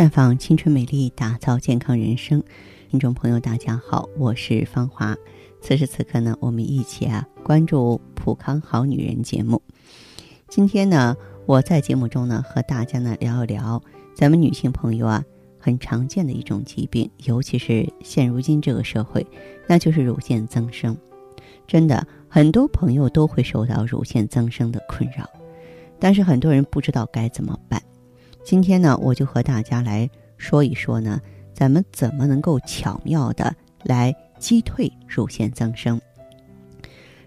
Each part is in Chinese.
绽放青春美丽，打造健康人生。听众朋友，大家好，我是芳华。此时此刻呢，我们一起啊关注《普康好女人》节目。今天呢，我在节目中呢和大家呢聊一聊咱们女性朋友啊很常见的一种疾病，尤其是现如今这个社会，那就是乳腺增生。真的，很多朋友都会受到乳腺增生的困扰，但是很多人不知道该怎么办。今天呢，我就和大家来说一说呢，咱们怎么能够巧妙的来击退乳腺增生。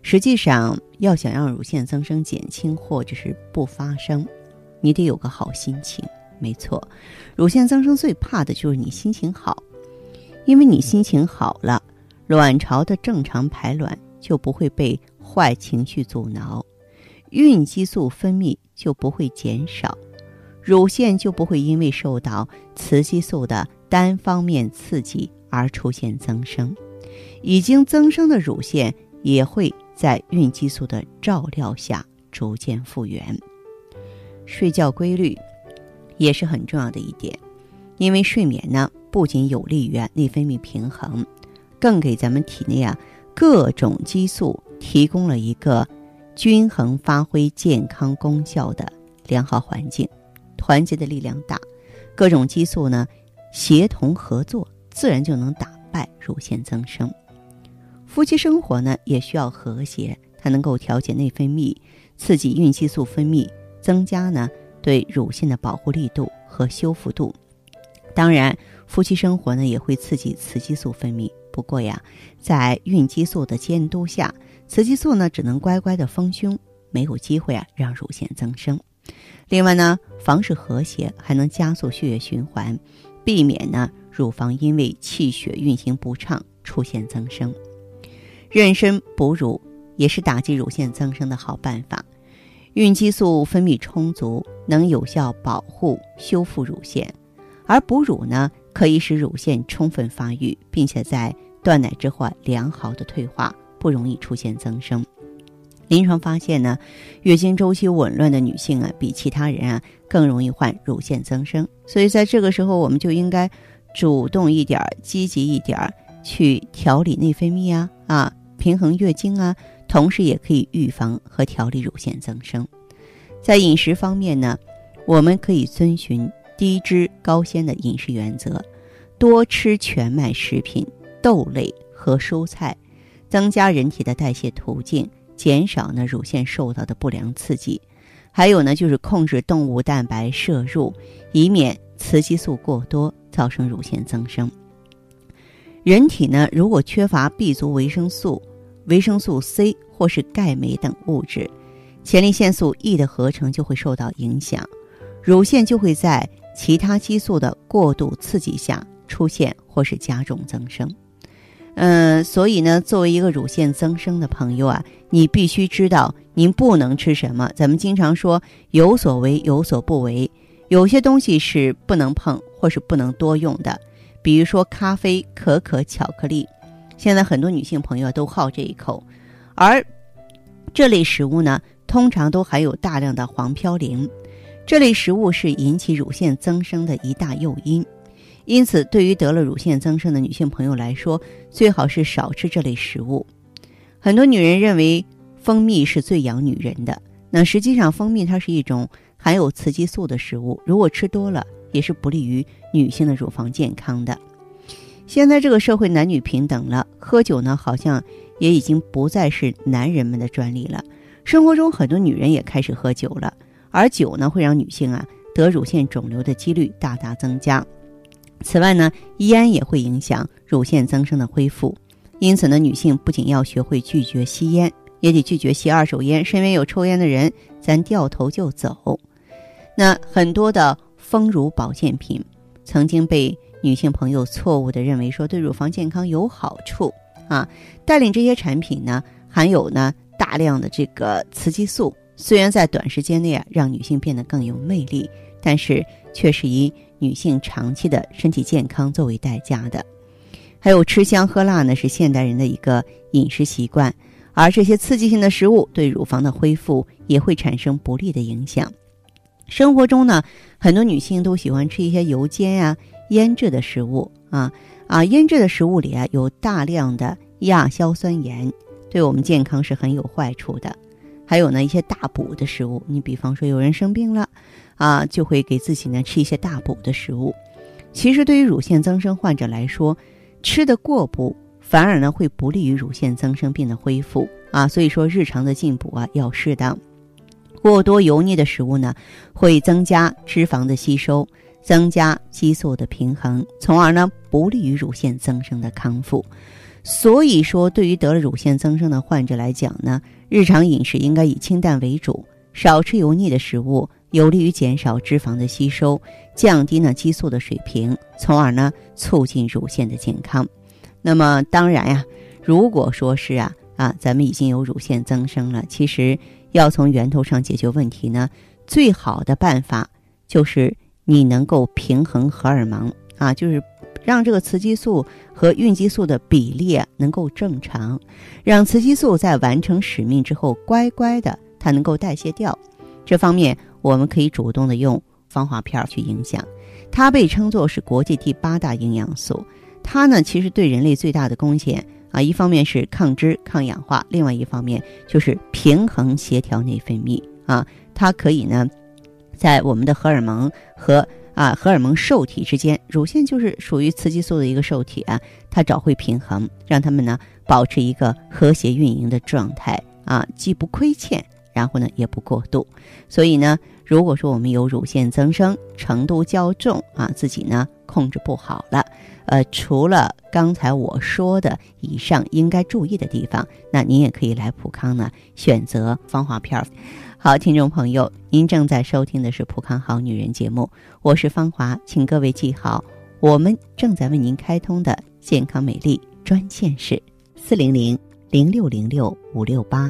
实际上，要想让乳腺增生减轻或者是不发生，你得有个好心情。没错，乳腺增生最怕的就是你心情好，因为你心情好了，卵巢的正常排卵就不会被坏情绪阻挠，孕激素分泌就不会减少。乳腺就不会因为受到雌激素的单方面刺激而出现增生，已经增生的乳腺也会在孕激素的照料下逐渐复原。睡觉规律也是很重要的一点，因为睡眠呢不仅有利于内分泌平衡，更给咱们体内啊各种激素提供了一个均衡发挥健康功效的良好环境。团结的力量大，各种激素呢协同合作，自然就能打败乳腺增生。夫妻生活呢也需要和谐，它能够调节内分泌，刺激孕激素分泌，增加呢对乳腺的保护力度和修复度。当然，夫妻生活呢也会刺激雌激素分泌。不过呀，在孕激素的监督下，雌激素呢只能乖乖的丰胸，没有机会啊让乳腺增生。另外呢，房事和谐还能加速血液循环，避免呢乳房因为气血运行不畅出现增生。妊娠哺乳也是打击乳腺增生的好办法。孕激素分泌充足，能有效保护修复乳腺，而哺乳呢可以使乳腺充分发育，并且在断奶之后良好的退化，不容易出现增生。临床发现呢，月经周期紊乱的女性啊，比其他人啊更容易患乳腺增生。所以在这个时候，我们就应该主动一点、积极一点，去调理内分泌啊啊，平衡月经啊，同时也可以预防和调理乳腺增生。在饮食方面呢，我们可以遵循低脂高纤的饮食原则，多吃全麦食品、豆类和蔬菜，增加人体的代谢途径。减少呢乳腺受到的不良刺激，还有呢就是控制动物蛋白摄入，以免雌激素过多造成乳腺增生。人体呢如果缺乏 B 族维生素、维生素 C 或是钙镁等物质，前列腺素 E 的合成就会受到影响，乳腺就会在其他激素的过度刺激下出现或是加重增生。嗯，所以呢，作为一个乳腺增生的朋友啊，你必须知道您不能吃什么。咱们经常说有所为有所不为，有些东西是不能碰或是不能多用的，比如说咖啡、可可、巧克力。现在很多女性朋友都好这一口，而这类食物呢，通常都含有大量的黄嘌呤，这类食物是引起乳腺增生的一大诱因。因此，对于得了乳腺增生的女性朋友来说，最好是少吃这类食物。很多女人认为蜂蜜是最养女人的，那实际上蜂蜜它是一种含有雌激素的食物，如果吃多了，也是不利于女性的乳房健康的。现在这个社会男女平等了，喝酒呢好像也已经不再是男人们的专利了。生活中很多女人也开始喝酒了，而酒呢会让女性啊得乳腺肿瘤的几率大大增加。此外呢，烟也会影响乳腺增生的恢复，因此呢，女性不仅要学会拒绝吸烟，也得拒绝吸二手烟。身边有抽烟的人，咱掉头就走。那很多的丰乳保健品，曾经被女性朋友错误的认为说对乳房健康有好处啊。带领这些产品呢，含有呢大量的这个雌激素，虽然在短时间内啊让女性变得更有魅力，但是却是以。女性长期的身体健康作为代价的，还有吃香喝辣呢，是现代人的一个饮食习惯，而这些刺激性的食物对乳房的恢复也会产生不利的影响。生活中呢，很多女性都喜欢吃一些油煎呀、腌制的食物啊啊，腌制的食物里啊有大量的亚硝酸盐，对我们健康是很有坏处的。还有呢，一些大补的食物，你比方说有人生病了，啊，就会给自己呢吃一些大补的食物。其实对于乳腺增生患者来说，吃的过补反而呢会不利于乳腺增生病的恢复啊。所以说日常的进补啊要适当。过多油腻的食物呢，会增加脂肪的吸收，增加激素的平衡，从而呢不利于乳腺增生的康复。所以说，对于得了乳腺增生的患者来讲呢，日常饮食应该以清淡为主，少吃油腻的食物，有利于减少脂肪的吸收，降低呢激素的水平，从而呢促进乳腺的健康。那么当然呀，如果说是啊啊，咱们已经有乳腺增生了，其实要从源头上解决问题呢，最好的办法就是你能够平衡荷尔蒙啊，就是。让这个雌激素和孕激素的比例能够正常，让雌激素在完成使命之后乖乖的它能够代谢掉。这方面我们可以主动的用防滑片去影响。它被称作是国际第八大营养素。它呢其实对人类最大的贡献啊，一方面是抗脂抗氧化，另外一方面就是平衡协调内分泌啊。它可以呢在我们的荷尔蒙和啊，荷尔蒙受体之间，乳腺就是属于雌激素的一个受体啊，它找回平衡，让它们呢保持一个和谐运营的状态啊，既不亏欠，然后呢也不过度。所以呢，如果说我们有乳腺增生程度较重啊，自己呢控制不好了，呃，除了刚才我说的以上应该注意的地方，那您也可以来普康呢选择芳华片儿。好，听众朋友，您正在收听的是《普康好女人》节目，我是芳华，请各位记好，我们正在为您开通的健康美丽专线是四零零零六零六五六八，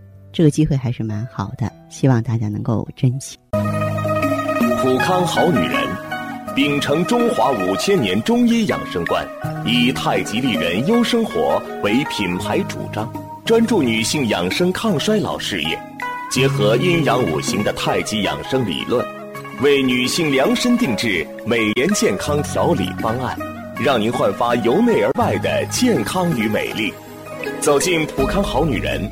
这个机会还是蛮好的，希望大家能够珍惜。普康好女人，秉承中华五千年中医养生观，以太极丽人优生活为品牌主张，专注女性养生抗衰老事业。结合阴阳五行的太极养生理论，为女性量身定制美颜健康调理方案，让您焕发由内而外的健康与美丽。走进普康好女人，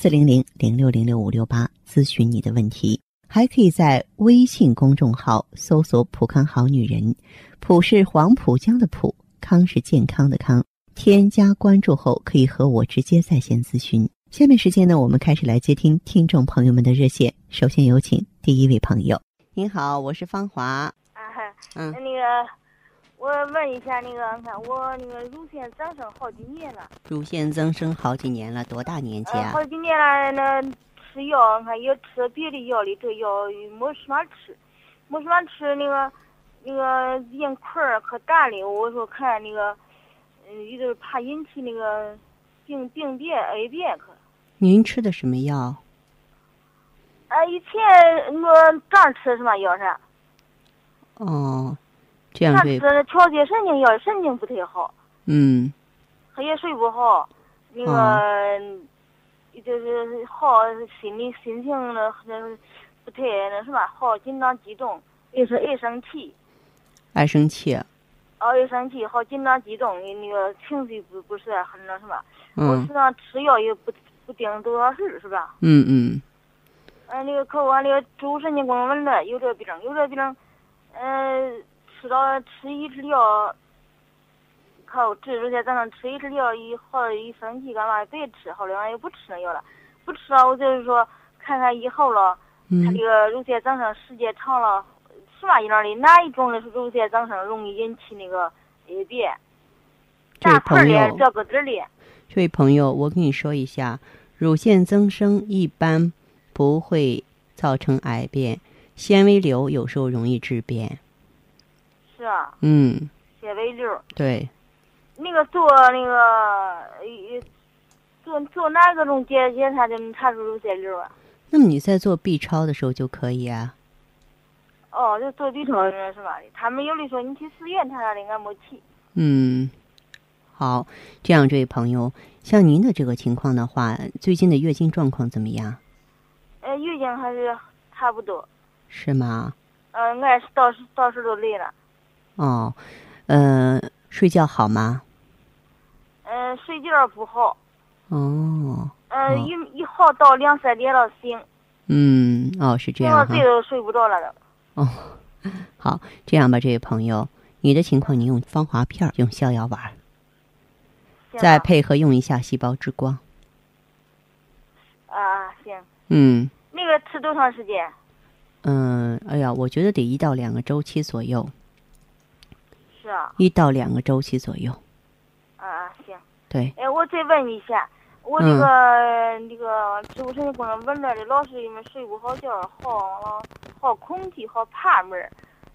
四零零零六零六五六八咨询你的问题。还可以在微信公众号搜索“普康好女人”，普是黄浦江的浦，康是健康的康。添加关注后，可以和我直接在线咨询。下面时间呢，我们开始来接听听众朋友们的热线。首先有请第一位朋友。您好，我是芳华。啊，嗯，那个，我问一下，那个，看我那个乳腺增生好几年了。乳腺增生好几年了，多大年纪啊？好几年了，那吃药，看也吃别的药的这药没什么吃，没什么吃，那个，那个硬块儿可大了。我说看那个，嗯，有点怕引起那个病病变、癌变可。您吃的什么药？哎，以前我刚吃什么药是？哦，这样对。吃调节神经药，神经不太好。嗯。黑夜睡不好，那个就是好心里心情那那不太那什么，好紧张激动，也是爱生气。爱生气。哦，爱生气，好紧张激动，那个情绪不不是很那什么。嗯。我身上吃药也不。不定多少事是吧？嗯嗯。嗯，那个可我那个主神经功能紊乱，有这病，有这病，嗯，吃了吃一支药，靠这乳腺增生吃一次药一好一星期干嘛别吃，好了，俺也不吃那药了，不吃了我就是说看看以后了，他嗯这个乳腺增生时间长了，什么样的哪一种的乳腺增生容易引起那个癌变？这位朋友，的这个的，这位朋友，我跟你说一下，乳腺增生一般不会造成癌变，纤维瘤有时候容易致变。是啊，嗯，纤维瘤。对，那个做那个呃做做哪个种检检查就能查出乳腺瘤啊？那么你在做 B 超的时候就可以啊。哦，就做 B 超是吧？他们有的说你去四院查查的，俺没去。嗯，好，这样，这位朋友，像您的这个情况的话，最近的月经状况怎么样？呃，月经还是差不多。是吗？嗯、俺是到时到时都累了。哦，呃，睡觉好吗？嗯、睡觉不好。哦，嗯、哦一一号到两三点了醒，嗯，哦，是这样哈了睡。都睡不着了都。哦，好，这样吧，这位朋友，你的情况，你用芳华片，用逍遥丸再配合用一下细胞之光。啊，行。嗯那个吃多长时间？嗯，哎呀，我觉得得一到两个周期左右，是啊。一到两个周期左右。啊，行。对，哎，我再问一下，我这嗯个、那个植物神经功能紊乱的，老是因为睡不好觉，好了好恐惧，好怕门儿。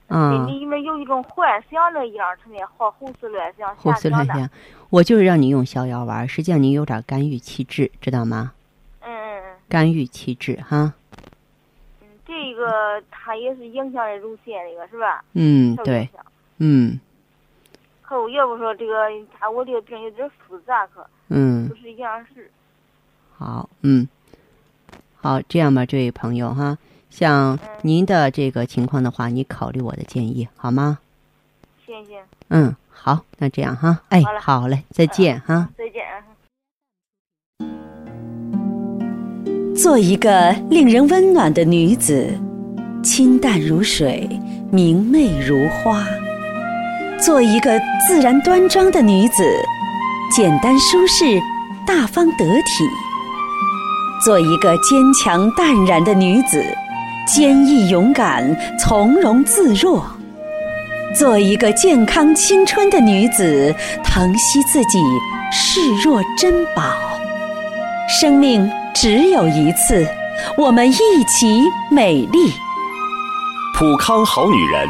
嗯心里面有一种幻想的样儿，成天好胡思乱想，胡。思乱想。我就是让你用逍遥丸儿，实际上你有点肝郁气滞，知道吗？嗯嗯嗯肝郁气滞哈。嗯，这个它也是影响的乳腺那个是吧？嗯，受对。嗯可我要不说这个，他我这个病有点复杂，可嗯不，是一样事。好，嗯，好，这样吧，这位朋友哈，像嗯您的这个情况的话，你考虑我的建议好吗？谢谢，嗯，好，那这样哈，哎好嘞，好嘞，再见哈。再见啊。做一个令人温暖的女子，清淡如水，明媚如花；做一个自然端庄的女子，简单舒适，大方得体；做一个坚强淡然的女子，坚毅勇敢，从容自若；做一个健康青春的女子，疼惜自己，视若珍宝。生命只有一次，我们一起美丽。普康好女人，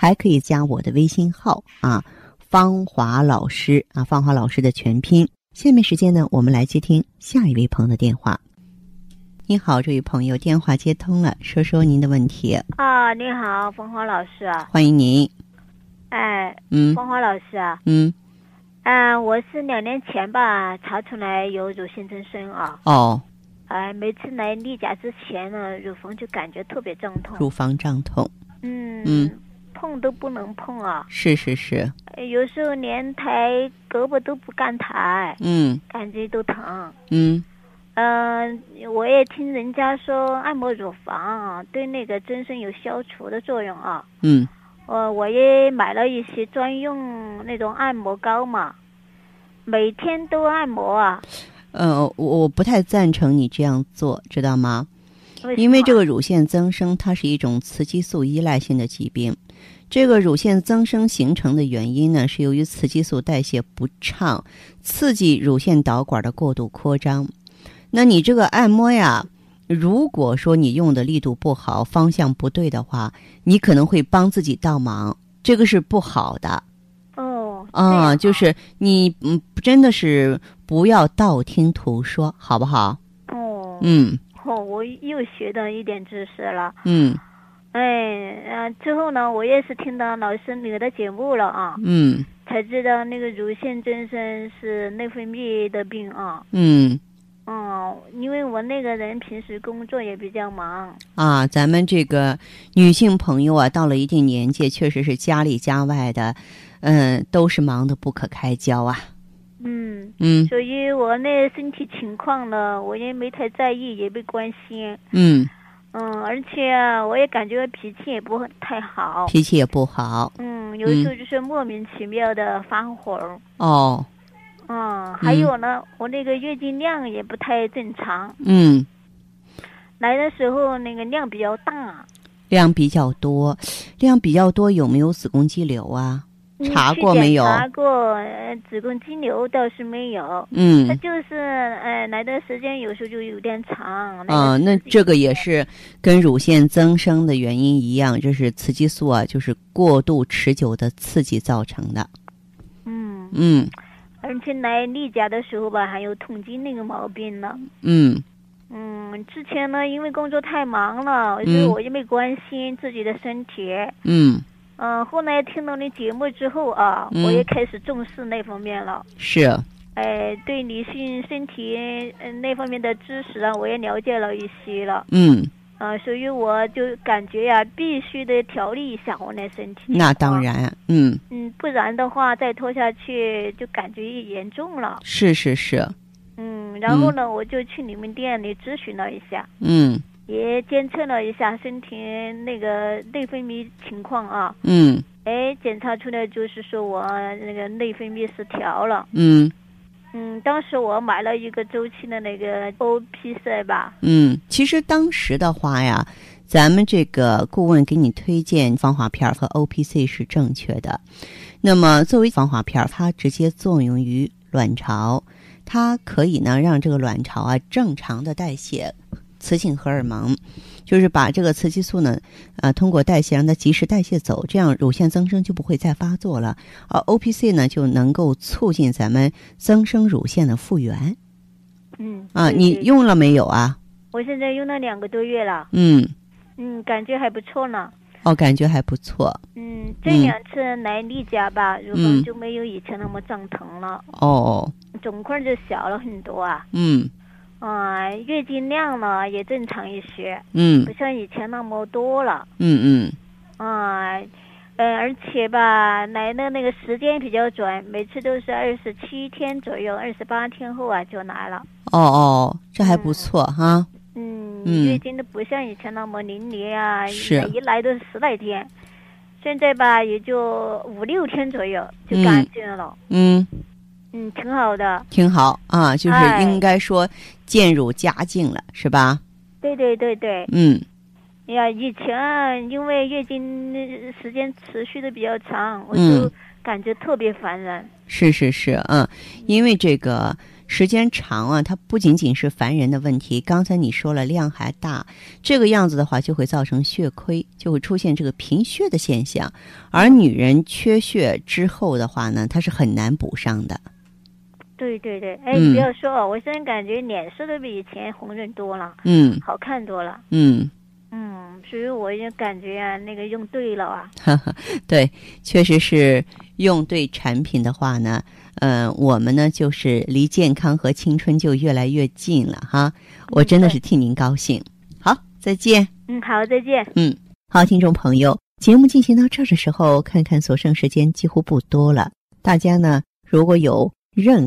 还可以加我的微信号啊，芳华老师啊，芳华老师的全拼。下面时间呢，我们来接听下一位朋友的电话。你好，这位朋友，电话接通了，说说您的问题，啊，你好，芳华老师啊，欢迎您。哎，嗯。芳华老师啊，嗯，嗯，我是两年前吧查出来有乳腺增生啊，哦，哎，每次来例假之前呢，乳房就感觉特别胀痛，乳房胀痛，嗯。嗯碰都不能碰啊，是是是，哎有时候连抬胳膊都不敢抬，嗯感觉都疼。嗯嗯、我也听人家说按摩乳房啊，对那个增生有消除的作用啊。嗯呃，我也买了一些专用那种按摩膏嘛，每天都按摩啊。呃，我我不太赞成你这样做，知道吗？因为这个乳腺增生，它是一种雌激素依赖性的疾病。这个乳腺增生形成的原因呢，是由于雌激素代谢不畅，刺激乳腺导管的过度扩张。那你这个按摩呀，如果说你用的力度不好，方向不对的话，你可能会帮自己倒忙，这个是不好的哦啊。样就是你嗯，真的是不要道听途说，好不好？哦嗯哦，我又学到一点知识了。嗯哎，呃，之后呢，我也是听到老师你的节目了啊。嗯才知道那个乳腺增生是内分泌的病啊。嗯嗯，因为我那个人平时工作也比较忙。啊，咱们这个女性朋友啊，到了一定年纪，确实是家里家外的，嗯，都是忙得不可开交啊。嗯，嗯所以我那身体情况呢，我也没太在意，也没关心。嗯，嗯，而且啊我也感觉脾气也不太好。脾气也不好嗯，有时候就是莫名其妙的发火儿。哦。嗯，还有呢，我那个月经量也不太正常，嗯，来的时候那个量比较大。量比较多，量比较多，有没有子宫肌瘤啊？嗯查过没有查过，呃，子宫肌瘤倒是没有。它嗯就是，呃，来的时间有时候就有点长。来啊，那这个也是跟乳腺增生的原因一样，这是雌激素啊，就是过度持久的刺激造成的。嗯，嗯而且来例假的时候吧，还有痛经那个毛病呢。嗯嗯，之前呢，因为工作太忙了，所以嗯我就没关心自己的身体。嗯，嗯，后来听到你节目之后啊，嗯我也开始重视那方面了。是，哎，对女性身体嗯那方面的知识啊，我也了解了一些了。嗯，啊，所以我就感觉呀、必须得调理一下我那身体。那当。然，嗯，嗯，不然的话再拖下去就感觉严重了。是是是，嗯，然后呢，我就去你们店里咨询了一下，嗯也监测了一下身体那个内分泌情况啊。嗯哎，检查出来就是说我那个内分泌失调了。嗯嗯，当时我买了一个周期的那个 O P C 吧。嗯，其实当时的话呀，咱们这个顾问给你推荐防滑片和 O P C 是正确的。那么作为防滑片，它直接作用于卵巢，它可以呢让这个卵巢啊正常的代谢雌性荷尔蒙，就是把这个雌激素呢，呃，通过代谢让它及时代谢走，这样乳腺增生就不会再发作了。而 O P C 呢就能够促进咱们增生乳腺的复原嗯。啊。你用了没有啊？我现在用了两个多月了。嗯。嗯，感觉还不错呢。哦，感觉还不错嗯，这两次来例假吧，乳嗯房就没有以前那么胀疼了，哦，肿块就小了很多啊。嗯啊、月经量呢也正常一些，嗯不像以前那么多了。嗯嗯啊、呃，而且吧，来的那个时间比较准，每次都是二十七天左右，二十八天后啊就来了。哦哦，这还不错哈。嗯，嗯月经都不像以前那么淋漓啊，是一来都是十来天，现在吧也就五六天左右就嗯干净了。嗯，嗯，挺好的。挺好啊，就是哎应该说渐入佳境了，是吧？对对对对，嗯哎呀，以前啊，因为月经呃时间持续的比较长，我嗯就感觉特别烦人。是是是，嗯，因为这个时间长啊，它不仅仅是烦人的问题，刚才你说了量还大，这个样子的话就会造成血亏，就会出现这个贫血的现象，而女人缺血之后的话呢，它是很难补上的。对对对，哎，不要说哦，我现在感觉脸色都比以前红润多了，嗯好看多了。嗯。嗯，所以我也感觉啊，那个用对了啊。对，确实是用对产品的话呢，呃，我们呢就是离健康和青春就越来越近了哈。我真的是替您高兴。好，再见。嗯，好，再见。嗯，好，听众朋友，节目进行到这儿的时候，看看所剩时间几乎不多了。大家呢，如果有任